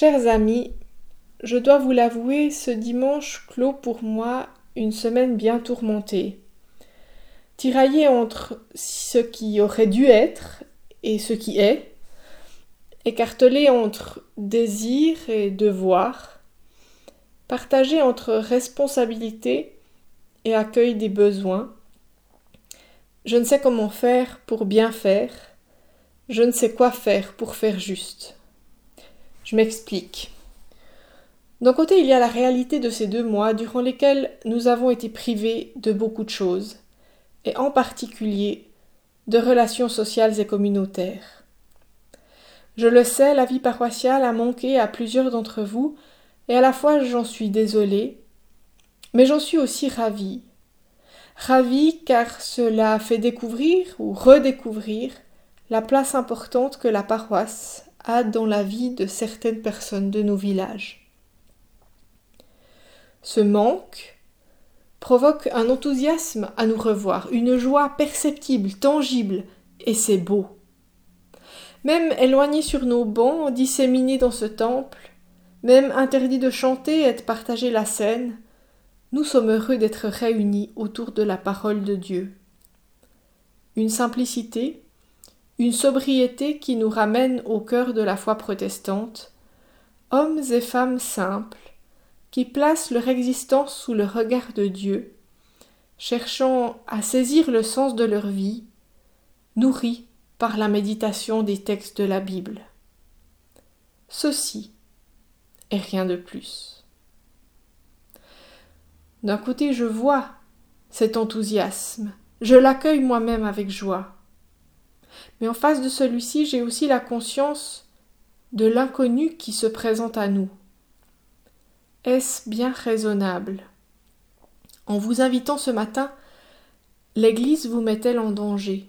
Chers amis, je dois vous l'avouer, ce dimanche clôt pour moi une semaine bien tourmentée. Tiraillée entre ce qui aurait dû être et ce qui est, écartelée entre désir et devoir, partagée entre responsabilité et accueil des besoins. Je ne sais comment faire pour bien faire, je ne sais quoi faire pour faire juste. Je m'explique. D'un côté, il y a la réalité de ces deux mois durant lesquels nous avons été privés de beaucoup de choses, et en particulier de relations sociales et communautaires. Je le sais, la vie paroissiale a manqué à plusieurs d'entre vous, et à la fois j'en suis désolée, mais j'en suis aussi ravie. Ravie car cela fait découvrir ou redécouvrir la place importante que la paroisse a dans la vie de certaines personnes de nos villages. Ce manque provoque un enthousiasme à nous revoir, une joie perceptible, tangible, et c'est beau. Même éloignés sur nos bancs, disséminés dans ce temple, même interdits de chanter et de partager la scène, nous sommes heureux d'être réunis autour de la parole de Dieu. Une simplicité, une sobriété qui nous ramène au cœur de la foi protestante, hommes et femmes simples, qui placent leur existence sous le regard de Dieu, cherchant à saisir le sens de leur vie, nourris par la méditation des textes de la Bible. Ceci est rien de plus. D'un côté, je vois cet enthousiasme, je l'accueille moi-même avec joie. Mais en face de celui-ci, j'ai aussi la conscience de l'inconnu qui se présente à nous. Est-ce bien raisonnable? En vous invitant ce matin, l'Église vous met-elle en danger?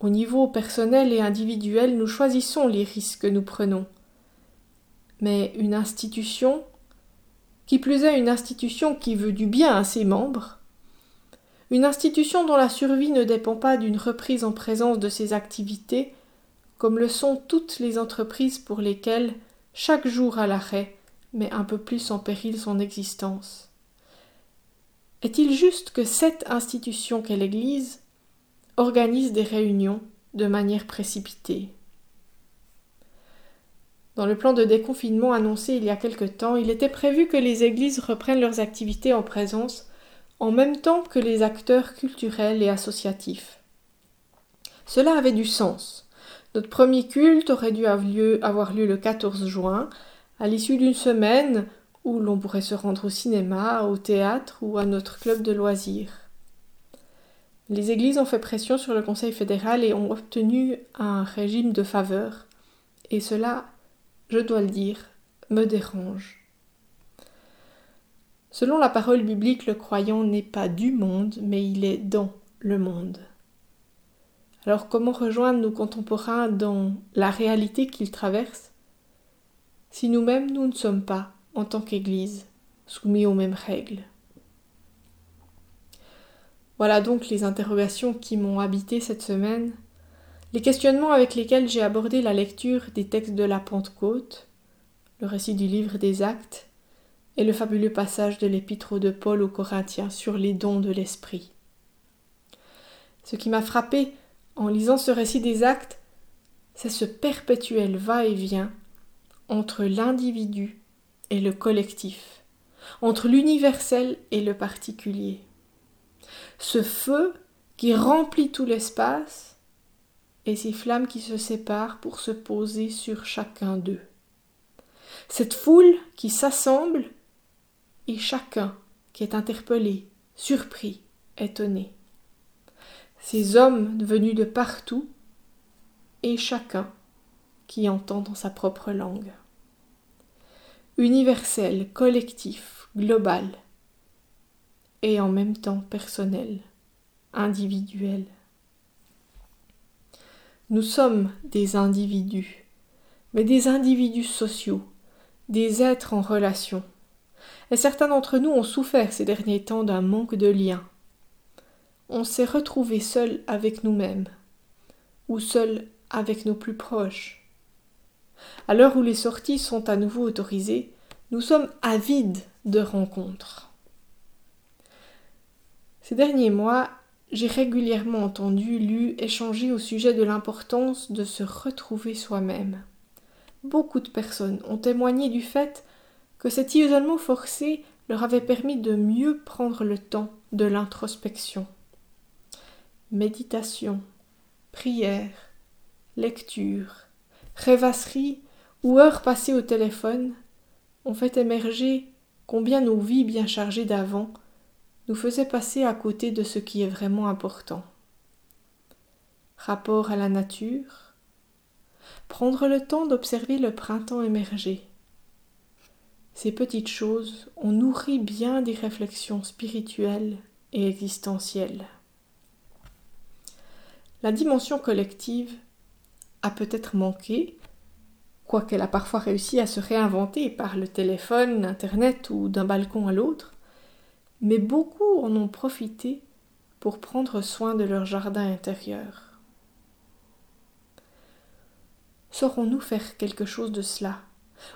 Au niveau personnel et individuel, nous choisissons les risques que nous prenons. Mais une institution, qui plus est une institution qui veut du bien à ses membres, une institution dont la survie ne dépend pas d'une reprise en présence de ses activités, comme le sont toutes les entreprises pour lesquelles, chaque jour à l'arrêt, mais un peu plus en péril son existence. Est-il juste que cette institution qu'est l'Église organise des réunions de manière précipitée? Dans le plan de déconfinement annoncé il y a quelque temps, il était prévu que les églises reprennent leurs activités en présence en même temps que les acteurs culturels et associatifs. Cela avait du sens. Notre premier culte aurait dû avoir lieu le 14 juin, à l'issue d'une semaine où l'on pourrait se rendre au cinéma, au théâtre ou à notre club de loisirs. Les églises ont fait pression sur le Conseil fédéral et ont obtenu un régime de faveur, et cela, je dois le dire, me dérange. Selon la parole biblique, le croyant n'est pas du monde, mais il est dans le monde. Alors comment rejoindre nos contemporains dans la réalité qu'ils traversent? Si nous-mêmes nous ne sommes pas, en tant qu'Église, soumis aux mêmes règles. Voilà donc les interrogations qui m'ont habité cette semaine, les questionnements avec lesquels j'ai abordé la lecture des textes de la Pentecôte, le récit du livre des Actes et le fabuleux passage de l'épître de Paul aux Corinthiens sur les dons de l'Esprit. Ce qui m'a frappé en lisant ce récit des Actes, c'est ce perpétuel va-et-vient entre l'individu et le collectif, entre l'universel et le particulier. Ce feu qui remplit tout l'espace et ces flammes qui se séparent pour se poser sur chacun d'eux. Cette foule qui s'assemble et chacun qui est interpellé, surpris, étonné. Ces hommes venus de partout et chacun qui entend dans sa propre langue universel, collectif, global, et en même temps personnel, individuel. Nous sommes des individus, mais des individus sociaux, des êtres en relation. Et certains d'entre nous ont souffert ces derniers temps d'un manque de lien. On s'est retrouvé seul avec nous-mêmes, ou seul avec nos plus proches. À l'heure où les sorties sont à nouveau autorisées, nous sommes avides de rencontres. Ces derniers mois, j'ai régulièrement entendu, lu, échangé au sujet de l'importance de se retrouver soi-même. Beaucoup de personnes ont témoigné du fait que cet isolement forcé leur avait permis de mieux prendre le temps de l'introspection. Méditation, prière, lecture, rêvasserie ou heures passées au téléphone ont fait émerger combien nos vies bien chargées d'avant nous faisaient passer à côté de ce qui est vraiment important. Rapport à la nature, prendre le temps d'observer le printemps émerger. Ces petites choses ont nourri bien des réflexions spirituelles et existentielles. La dimension collective a peut-être manqué, quoiqu'elle a parfois réussi à se réinventer par le téléphone, Internet ou d'un balcon à l'autre, mais beaucoup en ont profité pour prendre soin de leur jardin intérieur. Saurons-nous faire quelque chose de cela?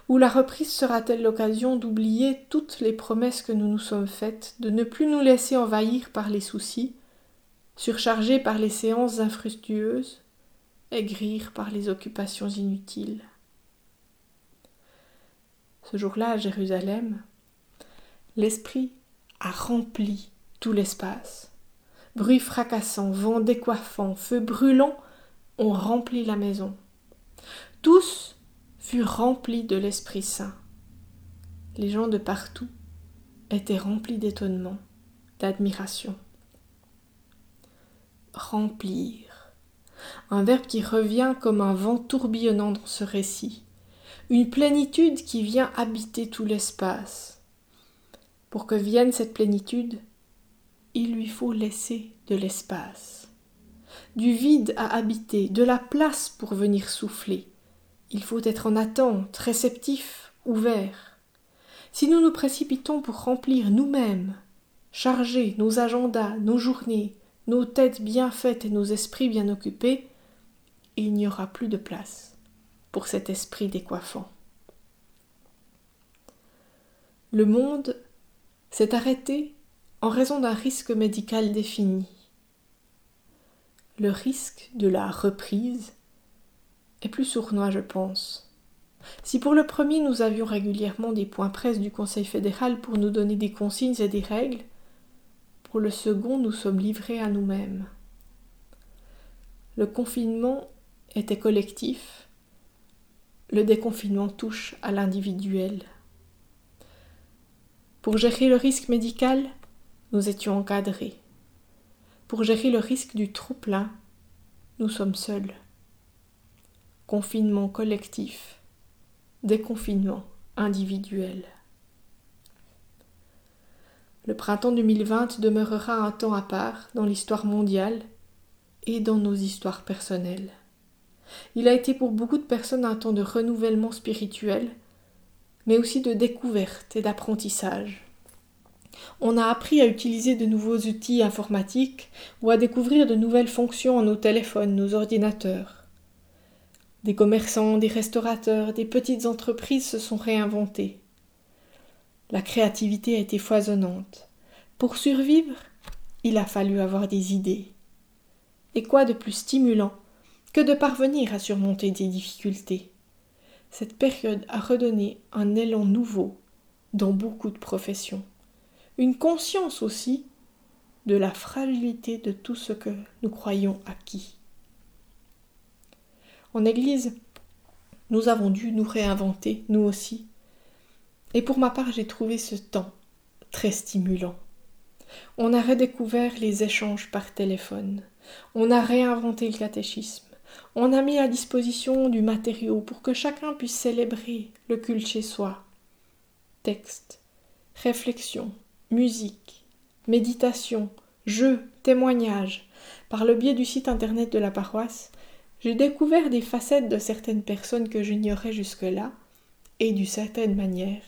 Ou la reprise sera-t-elle l'occasion d'oublier toutes les promesses que nous nous sommes faites, de ne plus nous laisser envahir par les soucis, surchargés par les séances infructueuses, aigrir par les occupations inutiles? Ce jour-là à Jérusalem, l'esprit a rempli tout l'espace. Bruit fracassant, vent décoiffant, feu brûlant ont rempli la maison. Tous furent remplis de l'Esprit Saint. Les gens de partout étaient remplis d'étonnement, d'admiration. Remplir. Un verbe qui revient comme un vent tourbillonnant dans ce récit. Une plénitude qui vient habiter tout l'espace pour que vienne cette plénitude, il lui faut laisser de l'espace, du vide à habiter, de la place pour venir souffler. Il faut être en attente, réceptif, ouvert. Si nous nous précipitons pour remplir nous-mêmes, charger nos agendas, nos journées, nos têtes bien faites et nos esprits bien occupés, il n'y aura plus de place pour cet esprit décoiffant. Le monde s'est arrêté en raison d'un risque médical défini. Le risque de la reprise plus sournois, je pense. Si pour le premier nous avions régulièrement des points presse du Conseil fédéral pour nous donner des consignes et des règles, pour le second nous sommes livrés à nous-mêmes. Le confinement était collectif, le déconfinement touche à l'individuel. Pour gérer le risque médical, nous étions encadrés. Pour gérer le risque du trop-plein, nous sommes seuls. Confinement collectif, déconfinement individuel. Le printemps 2020 demeurera un temps à part dans l'histoire mondiale et dans nos histoires personnelles. Il a été pour beaucoup de personnes un temps de renouvellement spirituel, mais aussi de découverte et d'apprentissage. On a appris à utiliser de nouveaux outils informatiques ou à découvrir de nouvelles fonctions en nos téléphones, nos ordinateurs. Des commerçants, des restaurateurs, des petites entreprises se sont réinventés. La créativité a été foisonnante. Pour survivre, il a fallu avoir des idées. Et quoi de plus stimulant que de parvenir à surmonter des difficultés? Cette période a redonné un élan nouveau dans beaucoup de professions, une conscience aussi de la fragilité de tout ce que nous croyons acquis. En Église, nous avons dû nous réinventer, nous aussi. Et pour ma part, j'ai trouvé ce temps très stimulant. On a redécouvert les échanges par téléphone. On a réinventé le catéchisme. On a mis à disposition du matériau pour que chacun puisse célébrer le culte chez soi. Texte, réflexion, musique, méditation, jeux, témoignages. Par le biais du site internet de la paroisse, j'ai découvert des facettes de certaines personnes que j'ignorais jusque-là, et d'une certaine manière,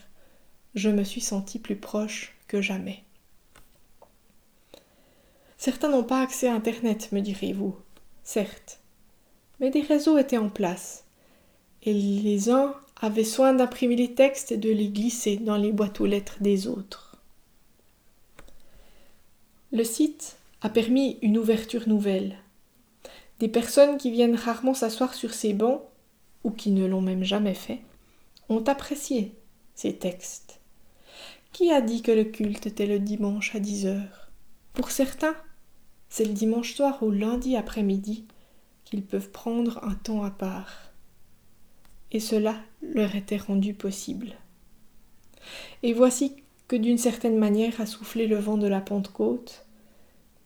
je me suis sentie plus proche que jamais. Certains n'ont pas accès à Internet, me direz-vous. Certes mais des réseaux étaient en place. et les uns avaient soin d'imprimer les textes et de les glisser dans les boîtes aux lettres des autres. Le site a permis une ouverture nouvelle. Des personnes qui viennent rarement s'asseoir sur ces bancs, ou qui ne l'ont même jamais fait, ont apprécié ces textes. Qui a dit que le culte était le dimanche à dix heures? Pour certains, c'est le dimanche soir ou lundi après-midi qu'ils peuvent prendre un temps à part. Et cela leur était rendu possible. Et voici que d'une certaine manière a soufflé le vent de la Pentecôte,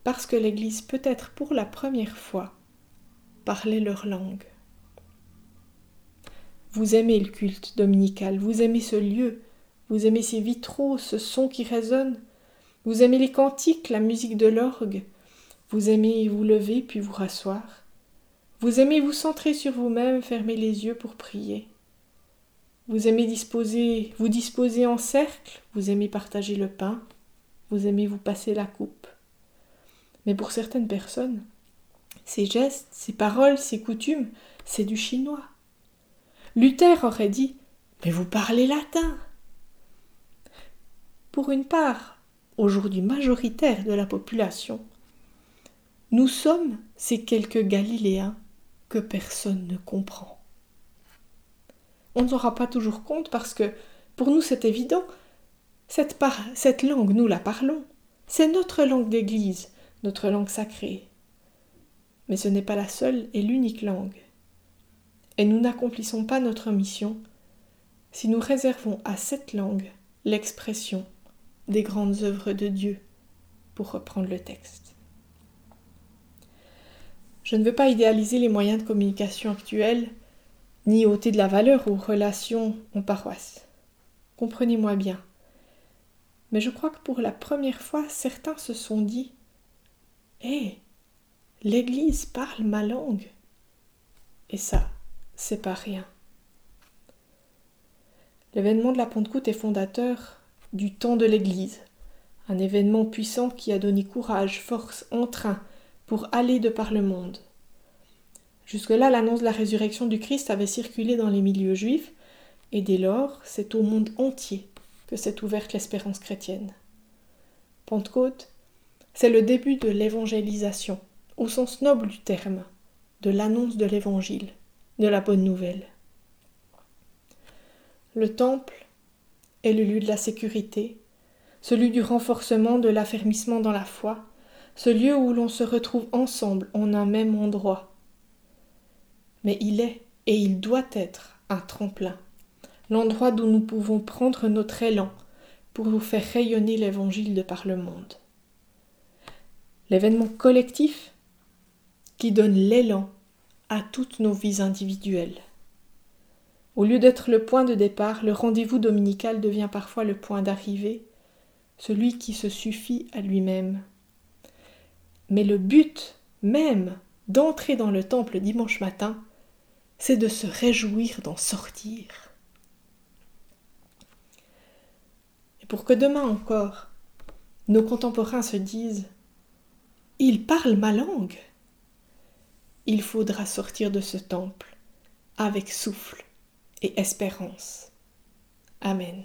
parce que l'Église peut-être pour la première fois parlait leur langue. Vous aimez le culte dominical, vous aimez ce lieu, vous aimez ces vitraux, ce son qui résonne, vous aimez les cantiques, la musique de l'orgue, vous aimez vous lever puis vous rasseoir, vous aimez vous centrer sur vous-même, fermer les yeux pour prier. Vous aimez disposer, vous disposer en cercle, vous aimez partager le pain, vous aimez vous passer la coupe. Mais pour certaines personnes, ces gestes, ces paroles, ces coutumes, c'est du chinois. Luther aurait dit Mais vous parlez latin Pour une part, aujourd'hui majoritaire de la population, nous sommes ces quelques Galiléens que personne ne comprend. On ne s'en rend pas toujours compte parce que, pour nous, c'est évident. Cette, cette langue, nous la parlons. C'est notre langue d'Église notre langue sacrée. Mais ce n'est pas la seule et l'unique langue. Et nous n'accomplissons pas notre mission si nous réservons à cette langue l'expression des grandes œuvres de Dieu, pour reprendre le texte. Je ne veux pas idéaliser les moyens de communication actuels, ni ôter de la valeur aux relations en paroisse. Comprenez-moi bien. Mais je crois que pour la première fois, certains se sont dit Hé, l'Église parle ma langue. Et ça, c'est pas rien. L'événement de la Pentecôte est fondateur du temps de l'Église, un événement puissant qui a donné courage, force, entrain pour aller de par le monde. Jusque-là, l'annonce de la résurrection du Christ avait circulé dans les milieux juifs, et dès lors, c'est au monde entier que s'est ouverte l'espérance chrétienne. Pentecôte, c'est le début de l'évangélisation, au sens noble du terme, de l'annonce de l'évangile, de la bonne nouvelle. Le temple est le lieu de la sécurité, celui du renforcement de l'affermissement dans la foi, ce lieu où l'on se retrouve ensemble en un même endroit. Mais il est et il doit être un tremplin, l'endroit d'où nous pouvons prendre notre élan pour vous faire rayonner l'évangile de par le monde l'événement collectif qui donne l'élan à toutes nos vies individuelles. Au lieu d'être le point de départ, le rendez-vous dominical devient parfois le point d'arrivée, celui qui se suffit à lui-même. Mais le but même d'entrer dans le temple dimanche matin, c'est de se réjouir d'en sortir. Et pour que demain encore, nos contemporains se disent il parle ma langue. Il faudra sortir de ce temple avec souffle et espérance. Amen.